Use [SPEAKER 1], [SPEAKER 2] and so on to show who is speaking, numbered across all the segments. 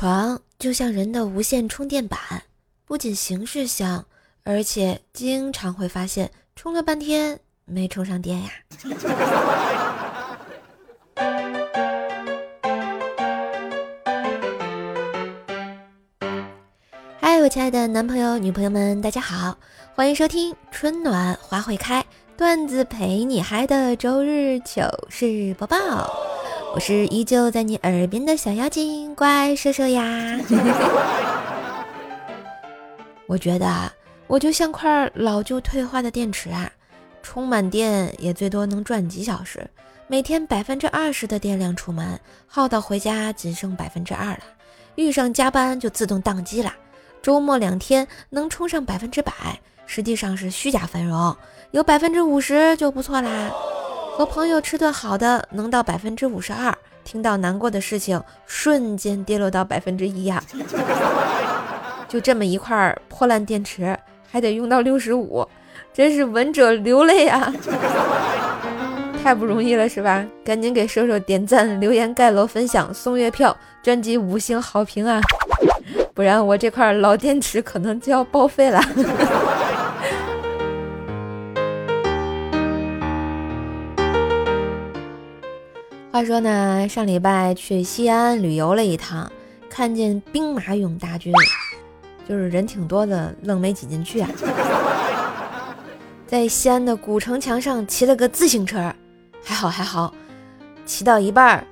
[SPEAKER 1] 床就像人的无线充电板，不仅形式像，而且经常会发现充了半天没充上电呀。嗨，我亲爱的男朋友、女朋友们，大家好，欢迎收听春暖花会开，段子陪你嗨的周日糗事播报。我是依旧在你耳边的小妖精乖瘦瘦呀。我觉得我就像块老旧退化的电池啊，充满电也最多能转几小时，每天百分之二十的电量出门，耗到回家仅剩百分之二了。遇上加班就自动宕机了，周末两天能充上百分之百，实际上是虚假繁荣，有百分之五十就不错啦。和朋友吃顿好的能到百分之五十二，听到难过的事情瞬间跌落到百分之一呀！就这么一块破烂电池，还得用到六十五，真是闻者流泪啊！太不容易了是吧？赶紧给瘦瘦点赞、留言、盖楼、分享、送月票、专辑五星好评啊！不然我这块老电池可能就要报废了。话说呢，上礼拜去西安旅游了一趟，看见兵马俑大军，就是人挺多的，愣没挤进去啊。在西安的古城墙上骑了个自行车，还好还好，骑到一半儿，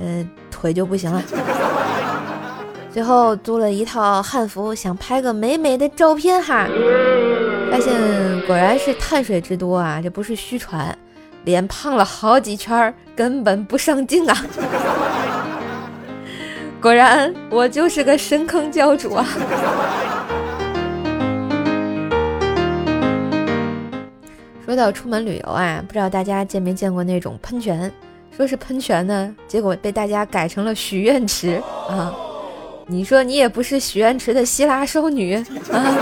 [SPEAKER 1] 呃，腿就不行了。最后租了一套汉服，想拍个美美的照片哈，发现果然是碳水之都啊，这不是虚传。脸胖了好几圈，根本不上镜啊！果然，我就是个深坑教主啊！说到出门旅游啊，不知道大家见没见过那种喷泉？说是喷泉呢，结果被大家改成了许愿池啊！你说你也不是许愿池的希腊少女啊！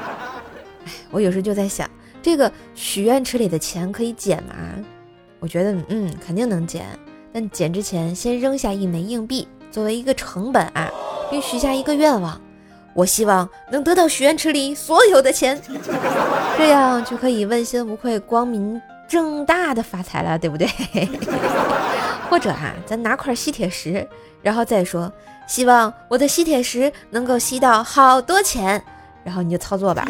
[SPEAKER 1] 我有时就在想。这个许愿池里的钱可以捡吗？我觉得，嗯，肯定能捡。但捡之前，先扔下一枚硬币作为一个成本啊，并许下一个愿望：我希望能得到许愿池里所有的钱，这样就可以问心无愧、光明正大的发财了，对不对？或者啊，咱拿块吸铁石，然后再说希望我的吸铁石能够吸到好多钱，然后你就操作吧。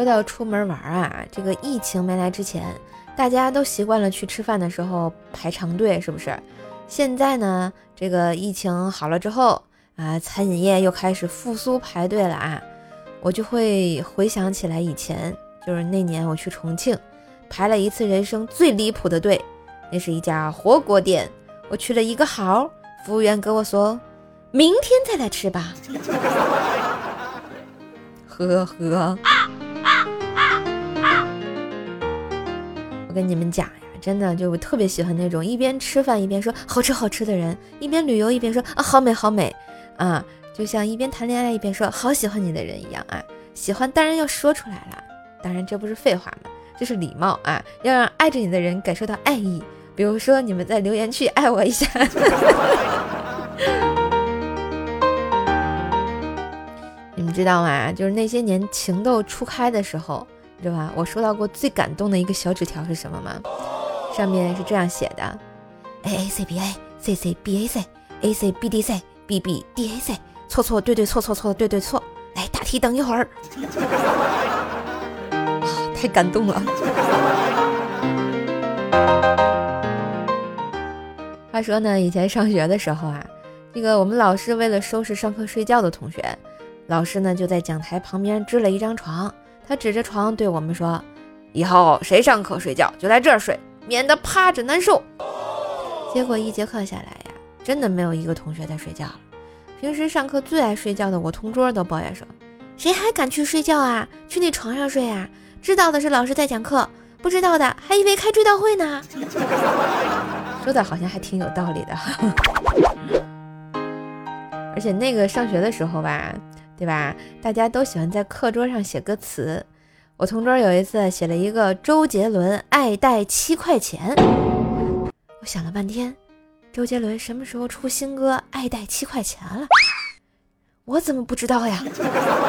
[SPEAKER 1] 说到出门玩啊，这个疫情没来之前，大家都习惯了去吃饭的时候排长队，是不是？现在呢，这个疫情好了之后啊，餐饮业又开始复苏排队了啊，我就会回想起来以前，就是那年我去重庆，排了一次人生最离谱的队，那是一家火锅店，我去了一个号，服务员跟我说，明天再来吃吧，呵呵。我跟你们讲呀，真的就我特别喜欢那种一边吃饭一边说好吃好吃的人，一边旅游一边说啊好美好美啊，就像一边谈恋爱一边说好喜欢你的人一样啊。喜欢当然要说出来了，当然这不是废话嘛，这是礼貌啊，要让爱着你的人感受到爱意。比如说你们在留言区爱我一下，你们知道吗？就是那些年情窦初开的时候。知道吧？我收到过最感动的一个小纸条是什么吗？上面是这样写的：A A C B A C C B A C A C B D C B B D A C 错错对对错错错对对错。来，答题等一会儿。太感动了。话说呢，以前上学的时候啊，这个我们老师为了收拾上课睡觉的同学，老师呢就在讲台旁边支了一张床。他指着床对我们说：“以后谁上课睡觉就在这儿睡，免得趴着难受。”结果一节课下来呀，真的没有一个同学在睡觉了。平时上课最爱睡觉的我同桌都抱怨说：“谁还敢去睡觉啊？去那床上睡啊？知道的是老师在讲课，不知道的还以为开追悼会呢。”说的好像还挺有道理的。而且那个上学的时候吧。对吧？大家都喜欢在课桌上写歌词。我同桌有一次写了一个周杰伦《爱戴七块钱》，我想了半天，周杰伦什么时候出新歌《爱戴七块钱》了？我怎么不知道呀？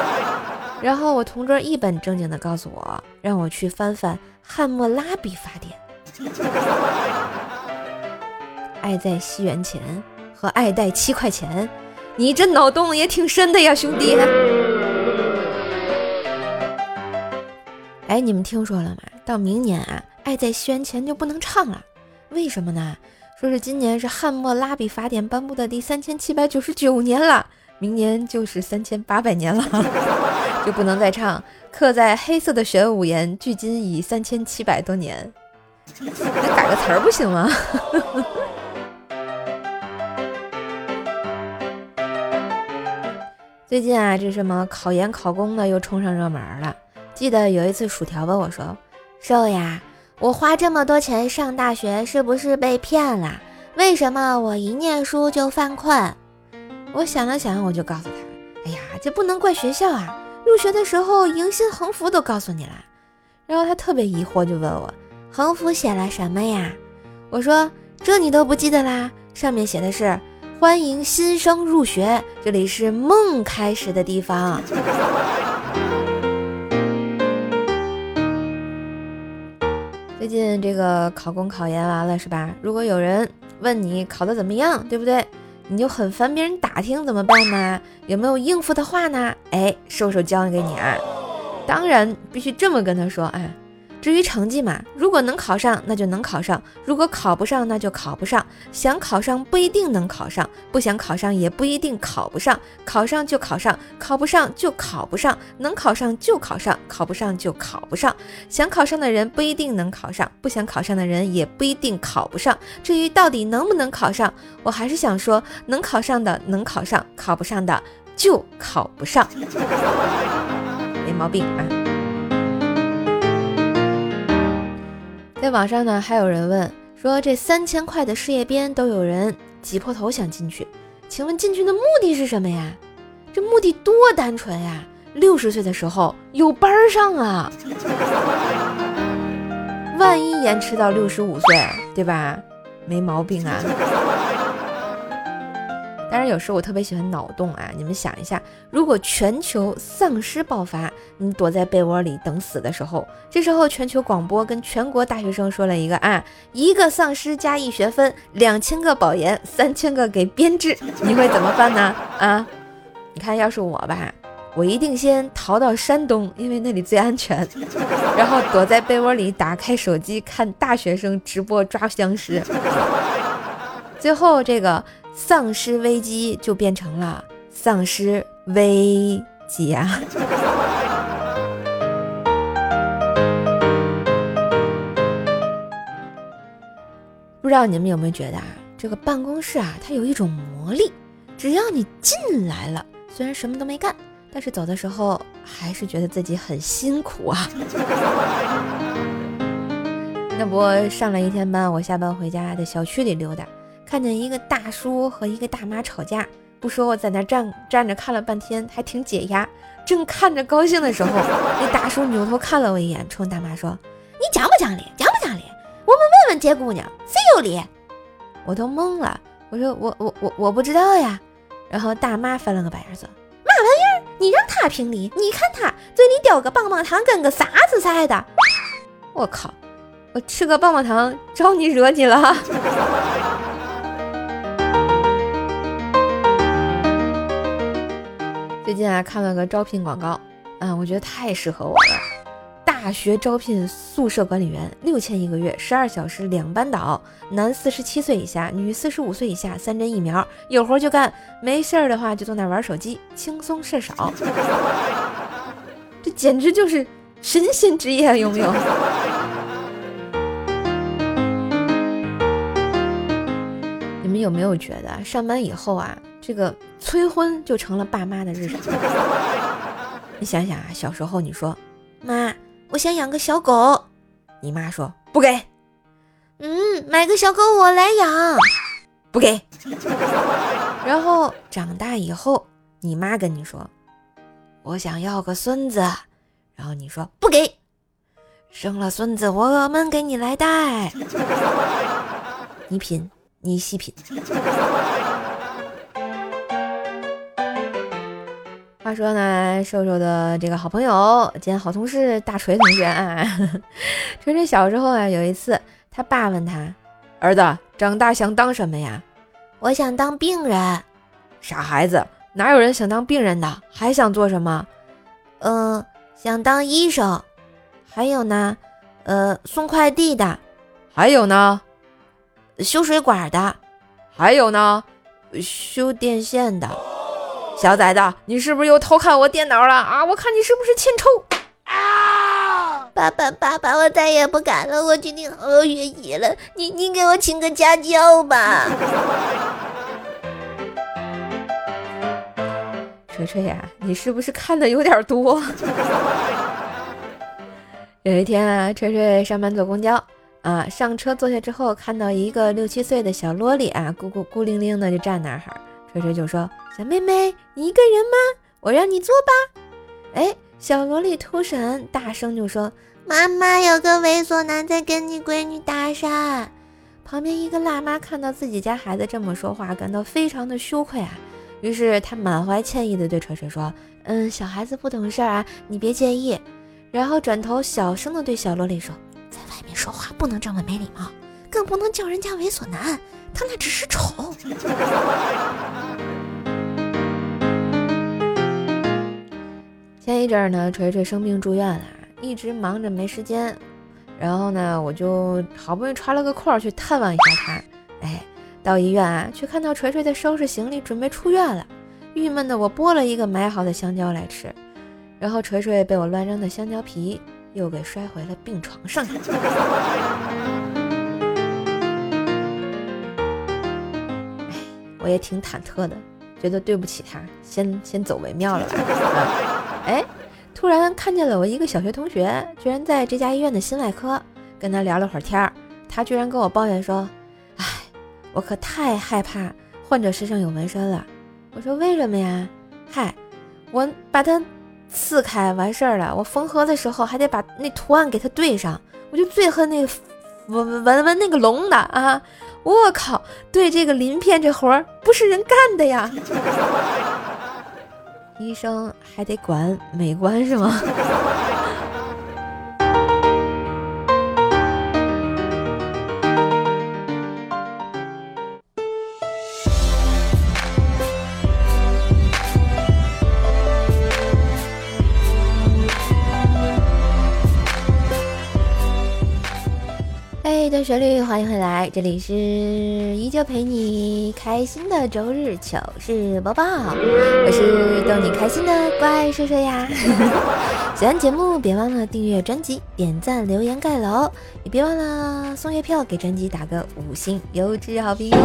[SPEAKER 1] 然后我同桌一本正经的告诉我，让我去翻翻《汉谟拉比法典》，爱在西元前和爱戴七块钱，你这脑洞也挺深的呀，兄弟。哎，你们听说了吗？到明年啊，《爱在西元前》就不能唱了。为什么呢？说是今年是汉谟拉比法典颁布的第三千七百九十九年了，明年就是三千八百年了，就不能再唱刻在黑色的玄武岩，距今已三千七百多年。那 改个词儿不行吗？最近啊，这什么考研考公的又冲上热门了。记得有一次，薯条问我说：“瘦呀。”我花这么多钱上大学，是不是被骗了？为什么我一念书就犯困？我想了想，我就告诉他：“哎呀，这不能怪学校啊！入学的时候迎新横幅都告诉你了。”然后他特别疑惑，就问我：“横幅写了什么呀？”我说：“这你都不记得啦？上面写的是欢迎新生入学，这里是梦开始的地方。”最近这个考公考研完了是吧？如果有人问你考的怎么样，对不对？你就很烦别人打听怎么办呢？有没有应付的话呢？哎，瘦瘦教给你啊！当然必须这么跟他说啊。至于成绩嘛，如果能考上，那就能考上；如果考不上，那就考不上。想考上不一定能考上，不想考上也不一定考不上。考上就考上，考不上就考不上。能考上就考上，考不上就考不上。想考上的人不一定能考上，不想考上的人也不一定考不上。至于到底能不能考上，我还是想说，能考上的能考上，考不上的就考不上，没毛病啊。在网上呢，还有人问说，这三千块的事业编都有人挤破头想进去，请问进去的目的是什么呀？这目的多单纯呀！六十岁的时候有班上啊，万一延迟到六十五岁，对吧？没毛病啊。当然，有时候我特别喜欢脑洞啊！你们想一下，如果全球丧尸爆发，你躲在被窝里等死的时候，这时候全球广播跟全国大学生说了一个啊，一个丧尸加一学分，两千个保研，三千个给编制，你会怎么办呢？啊，你看，要是我吧，我一定先逃到山东，因为那里最安全，然后躲在被窝里，打开手机看大学生直播抓僵尸，最后这个。丧尸危机就变成了丧尸危机啊！不知道你们有没有觉得啊，这个办公室啊，它有一种魔力，只要你进来了，虽然什么都没干，但是走的时候还是觉得自己很辛苦啊。那不上了一天班，我下班回家在小区里溜达。看见一个大叔和一个大妈吵架，不说我在那站站着看了半天，还挺解压。正看着高兴的时候，那大叔扭头看了我一眼，冲大妈说：“你讲不讲理？讲不讲理？我们问问这姑娘，谁有理？”我都懵了，我说：“我我我我不知道呀。”然后大妈翻了个白眼说：“嘛玩意儿？你让他评理？你看他嘴里叼个棒棒糖，跟个啥子似的？我靠！我吃个棒棒糖招你惹你了？”最近啊，看了个招聘广告，啊，我觉得太适合我了。大学招聘宿舍管理员，六千一个月，十二小时两班倒，男四十七岁以下，女四十五岁以下，三针疫苗，有活就干，没事儿的话就坐那玩手机，轻松事少。这简直就是神仙职业，有没有？你们有没有觉得上班以后啊？这个催婚就成了爸妈的日常。你想想啊，小时候你说妈，我想养个小狗，你妈说不给。嗯，买个小狗我来养，不给。然后长大以后，你妈跟你说我想要个孙子，然后你说不给。生了孙子我们给你来带。你品，你细品。话说呢，瘦瘦的这个好朋友兼好同事大锤同学啊，锤锤小时候啊，有一次他爸问他：“儿子，长大想当什么呀？”“
[SPEAKER 2] 我想当病人。”“
[SPEAKER 1] 傻孩子，哪有人想当病人的？还想做什么？”“
[SPEAKER 2] 嗯，想当医生。还有呢，呃，送快递的。
[SPEAKER 1] 还有呢，
[SPEAKER 2] 修水管的。
[SPEAKER 1] 还有呢，
[SPEAKER 2] 修电线的。”
[SPEAKER 1] 小崽子，你是不是又偷看我电脑了啊？我看你是不是欠抽
[SPEAKER 2] 啊！爸爸，爸爸，我再也不敢了，我决定好好学习了。你，你给我请个家教吧。
[SPEAKER 1] 锤锤呀，你是不是看的有点多？有一天啊，锤锤上班坐公交啊，上车坐下之后，看到一个六七岁的小萝莉啊，孤孤孤零零的就站那儿，锤锤就说。小妹妹，你一个人吗？我让你坐吧。哎，小萝莉突闪，大声就说：“
[SPEAKER 2] 妈妈，有个猥琐男在跟你闺女搭讪。”
[SPEAKER 1] 旁边一个辣妈看到自己家孩子这么说话，感到非常的羞愧啊。于是她满怀歉意的对锤锤说：“嗯，小孩子不懂事啊，你别介意。”然后转头小声的对小萝莉说：“在外面说话不能这么没礼貌，更不能叫人家猥琐男，他那只是丑。”前一阵儿呢，锤锤生病住院了，一直忙着没时间。然后呢，我就好不容易抓了个空去探望一下他。哎，到医院啊，却看到锤锤在收拾行李准备出院了。郁闷的我剥了一个买好的香蕉来吃，然后锤锤被我乱扔的香蕉皮又给摔回了病床上。我也挺忐忑的。觉得对不起他，先先走为妙了吧。哎，突然看见了我一个小学同学，居然在这家医院的心外科，跟他聊了会儿天儿，他居然跟我抱怨说：“哎，我可太害怕患者身上有纹身了。”我说：“为什么呀？”嗨，我把它刺开完事儿了，我缝合的时候还得把那图案给它对上，我就最恨那个纹纹纹那个龙的啊。我靠，对这个鳞片这活儿不是人干的呀！医生还得管美观是吗？的旋律，欢迎回来，这里是依旧陪你开心的周日糗事播报，我是逗你开心的怪兽兽呀。喜欢节目别忘了订阅专辑、点赞、留言、盖楼，也别忘了送月票给专辑打个五星优质好评哟。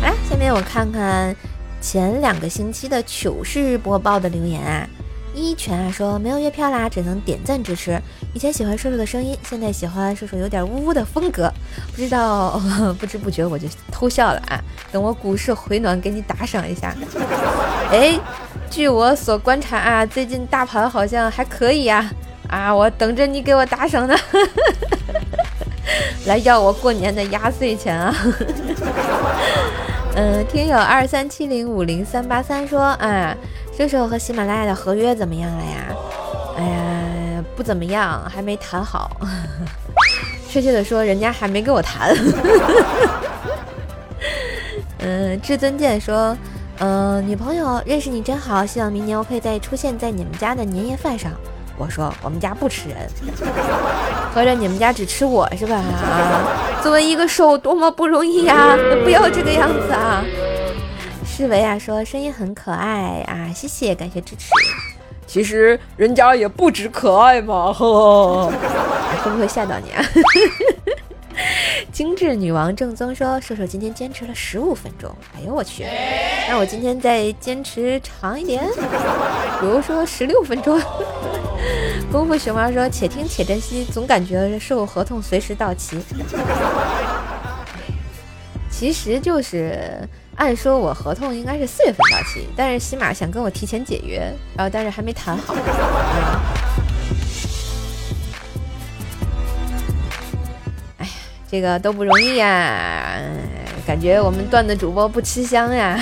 [SPEAKER 1] 好啦，下面我看看前两个星期的糗事播报的留言啊。一拳啊说没有月票啦，只能点赞支持。以前喜欢叔叔的声音，现在喜欢叔叔有点呜呜的风格。不知道 不知不觉我就偷笑了啊！等我股市回暖，给你打赏一下。哎，据我所观察啊，最近大盘好像还可以呀。啊，我等着你给我打赏呢，来要我过年的压岁钱啊。嗯，听友二三七零五零三八三说啊。这时候和喜马拉雅的合约怎么样了呀？哎呀，不怎么样，还没谈好。确切的说，人家还没跟我谈。嗯，至尊剑说，嗯，女朋友认识你真好，希望明年我可以再出现在你们家的年夜饭上。我说，我们家不吃人，合着你们家只吃我是吧？啊，作为一个兽，多么不容易呀！不要这个样子啊！世维啊说声音很可爱啊，谢谢，感谢支持。其实人家也不止可爱嘛，呵，会不会吓到你啊？精致女王正宗说，射手今天坚持了十五分钟，哎呦我去，那我今天再坚持长一点，比如说十六分钟。功夫熊猫说，且听且珍惜，总感觉售后合同随时到期。其实就是。按说，我合同应该是四月份到期，但是起码想跟我提前解约，然后但是还没谈好。哎呀，这个都不容易呀，感觉我们段子主播不吃香呀。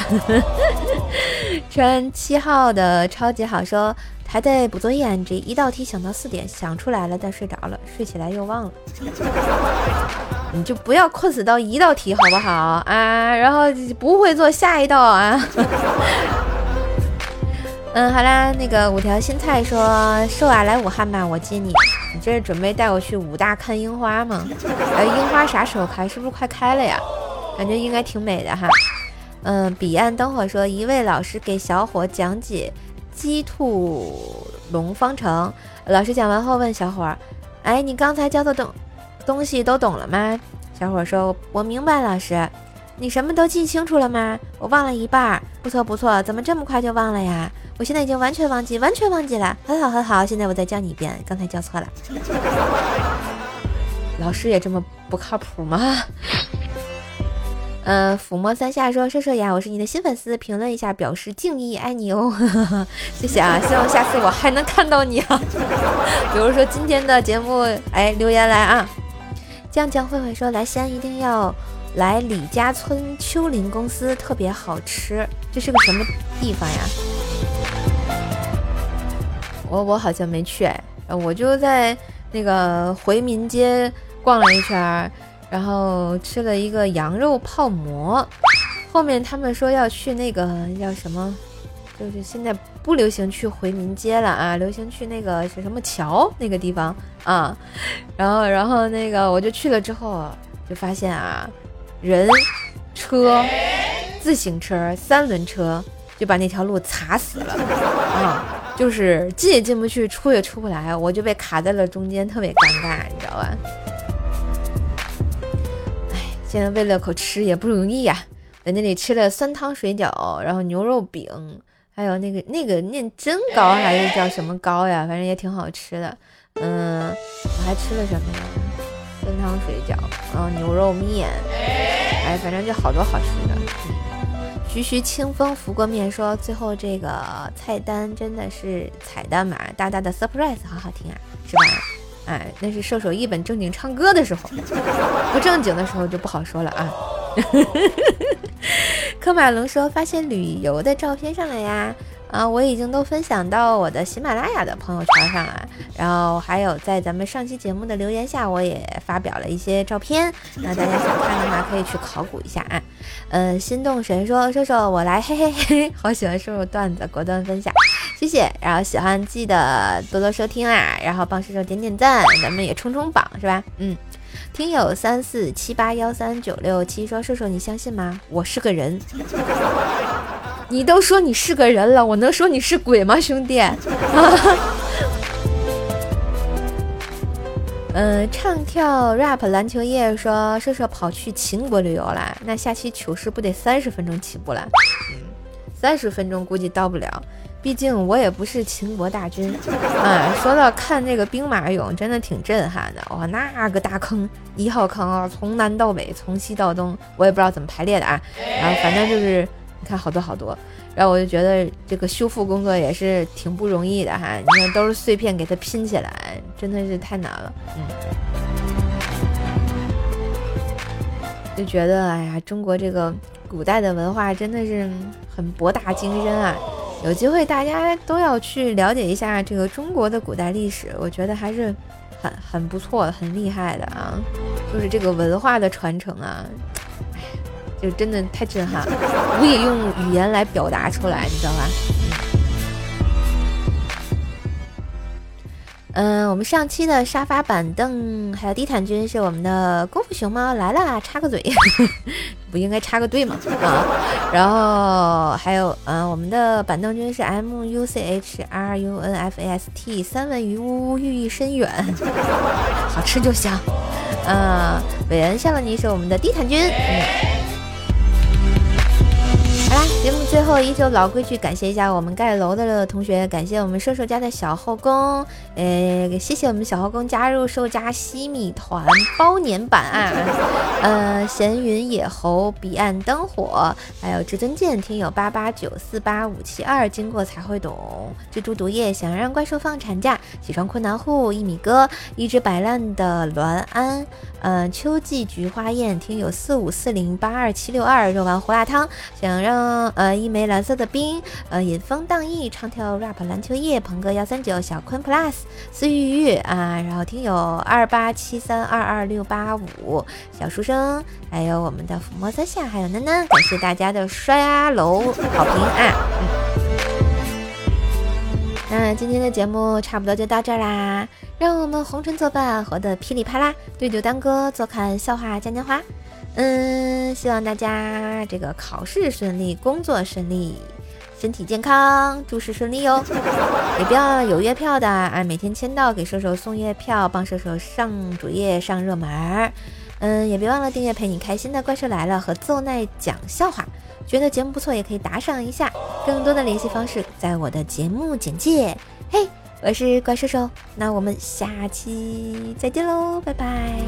[SPEAKER 1] 穿七号的超级好说，还在补作业，这一道题想到四点，想出来了但睡着了，睡起来又忘了。你就不要困死到一道题好不好啊？然后不会做下一道啊。嗯，好啦，那个五条新菜说，瘦啊，来武汉吧，我接你。你这是准备带我去武大看樱花吗？呃，樱花啥时候开？是不是快开了呀？感觉应该挺美的哈。嗯，彼岸灯火说，一位老师给小伙讲解鸡兔龙方程。老师讲完后问小伙儿，哎，你刚才教的东东西都懂了吗？小伙儿说，我明白，老师。你什么都记清楚了吗？我忘了一半。不错不错，怎么这么快就忘了呀？我现在已经完全忘记，完全忘记了。很好很好，现在我再教你一遍，刚才教错了。老师也这么不靠谱吗？嗯，抚摸三下说：“射射呀，我是你的新粉丝，评论一下表示敬意，爱你哦。谢谢啊，希望下次我还能看到你啊。比如说今天的节目，哎，留言来啊。酱酱慧慧说来西安一定要。”来李家村秋林公司特别好吃，这是个什么地方呀？我我好像没去哎，我就在那个回民街逛了一圈，然后吃了一个羊肉泡馍。后面他们说要去那个叫什么，就是现在不流行去回民街了啊，流行去那个是什么桥那个地方啊。然后然后那个我就去了之后就发现啊。人、车、自行车、三轮车就把那条路卡死了啊！就是进也进不去，出也出不来，我就被卡在了中间，特别尴尬，你知道吧？现在为了口吃也不容易呀，在那里吃了酸汤水饺，然后牛肉饼，还有那个那个念真糕还是叫什么糕呀？反正也挺好吃的。嗯，我还吃了什么呀？酸汤水饺，然后牛肉面，哎，反正就好多好吃的。徐徐清风拂过面说：“最后这个菜单真的是彩蛋嘛？大大的 surprise，好好听啊，是吧？哎，那是射手一本正经唱歌的时候，不正经的时候就不好说了啊。”科马龙说：“发现旅游的照片上了呀。”啊，我已经都分享到我的喜马拉雅的朋友圈上了，然后还有在咱们上期节目的留言下，我也发表了一些照片，那大家想看的话可以去考古一下啊。呃，心动神说，射手我来，嘿嘿嘿，好喜欢说说段子，果断分享，谢谢。然后喜欢记得多多收听啦，然后帮射手点点赞，咱们也冲冲榜是吧？嗯，听友三四七八幺三九六七说，射手你相信吗？我是个人。你都说你是个人了，我能说你是鬼吗，兄弟？嗯，唱跳 rap 篮球夜说，射射跑去秦国旅游了，那下期糗事不得三十分钟起步了？嗯，三十分钟估计到不了，毕竟我也不是秦国大军。啊，说到看这个兵马俑，真的挺震撼的哇，那个大坑，一号坑啊，从南到北，从西到东，我也不知道怎么排列的啊，然后反正就是。你看好多好多，然后我就觉得这个修复工作也是挺不容易的哈。你看都是碎片给它拼起来，真的是太难了。嗯，就觉得哎呀，中国这个古代的文化真的是很博大精深啊。有机会大家都要去了解一下这个中国的古代历史，我觉得还是很很不错、很厉害的啊。就是这个文化的传承啊。就真的太震撼了，无以用语言来表达出来，你知道吧？嗯，我们上期的沙发板凳还有地毯君是我们的功夫熊猫来了，插个嘴，不应该插个队吗？啊，然后还有嗯，我们的板凳君是 M U C H R U N F A S T，三文鱼呜呜寓意深远，好吃就行。嗯，韦恩夏洛尼是我们的地毯君。嗯。好啦，节目最后依旧老规矩，感谢一下我们盖楼的同学，感谢我们射手家的小后宫，呃，谢谢我们小后宫加入兽家西米团包年版啊，呃，闲云野猴彼岸灯火，还有至尊剑听友八八九四八五七二，经过才会懂，蜘蛛毒液想让怪兽放产假，起床困难户一米哥，一只摆烂的栾安，呃，秋季菊花宴听友四五四零八二七六二，肉丸胡辣汤想让。呃，一枚蓝色的冰，呃，引风荡逸，唱跳 rap 篮球夜，鹏哥幺三九，小坤 plus，思玉玉啊，然后听友二八七三二二六八五，小书生，还有我们的抚摸三下，还有囡囡，感谢大家的刷楼好评啊！嗯那今天的节目差不多就到这儿啦，让我们红尘作伴，活得噼里啪啦，对酒当歌，坐看笑话嘉年华。嗯，希望大家这个考试顺利，工作顺利，身体健康，诸事顺利哟。也不要有月票的啊，每天签到给射手送月票，帮射手上主页上热门儿。嗯，也别忘了订阅陪你开心的怪兽来了和奏奈讲笑话。觉得节目不错，也可以打赏一下。更多的联系方式在我的节目简介。嘿，我是怪兽手，那我们下期再见喽，拜拜。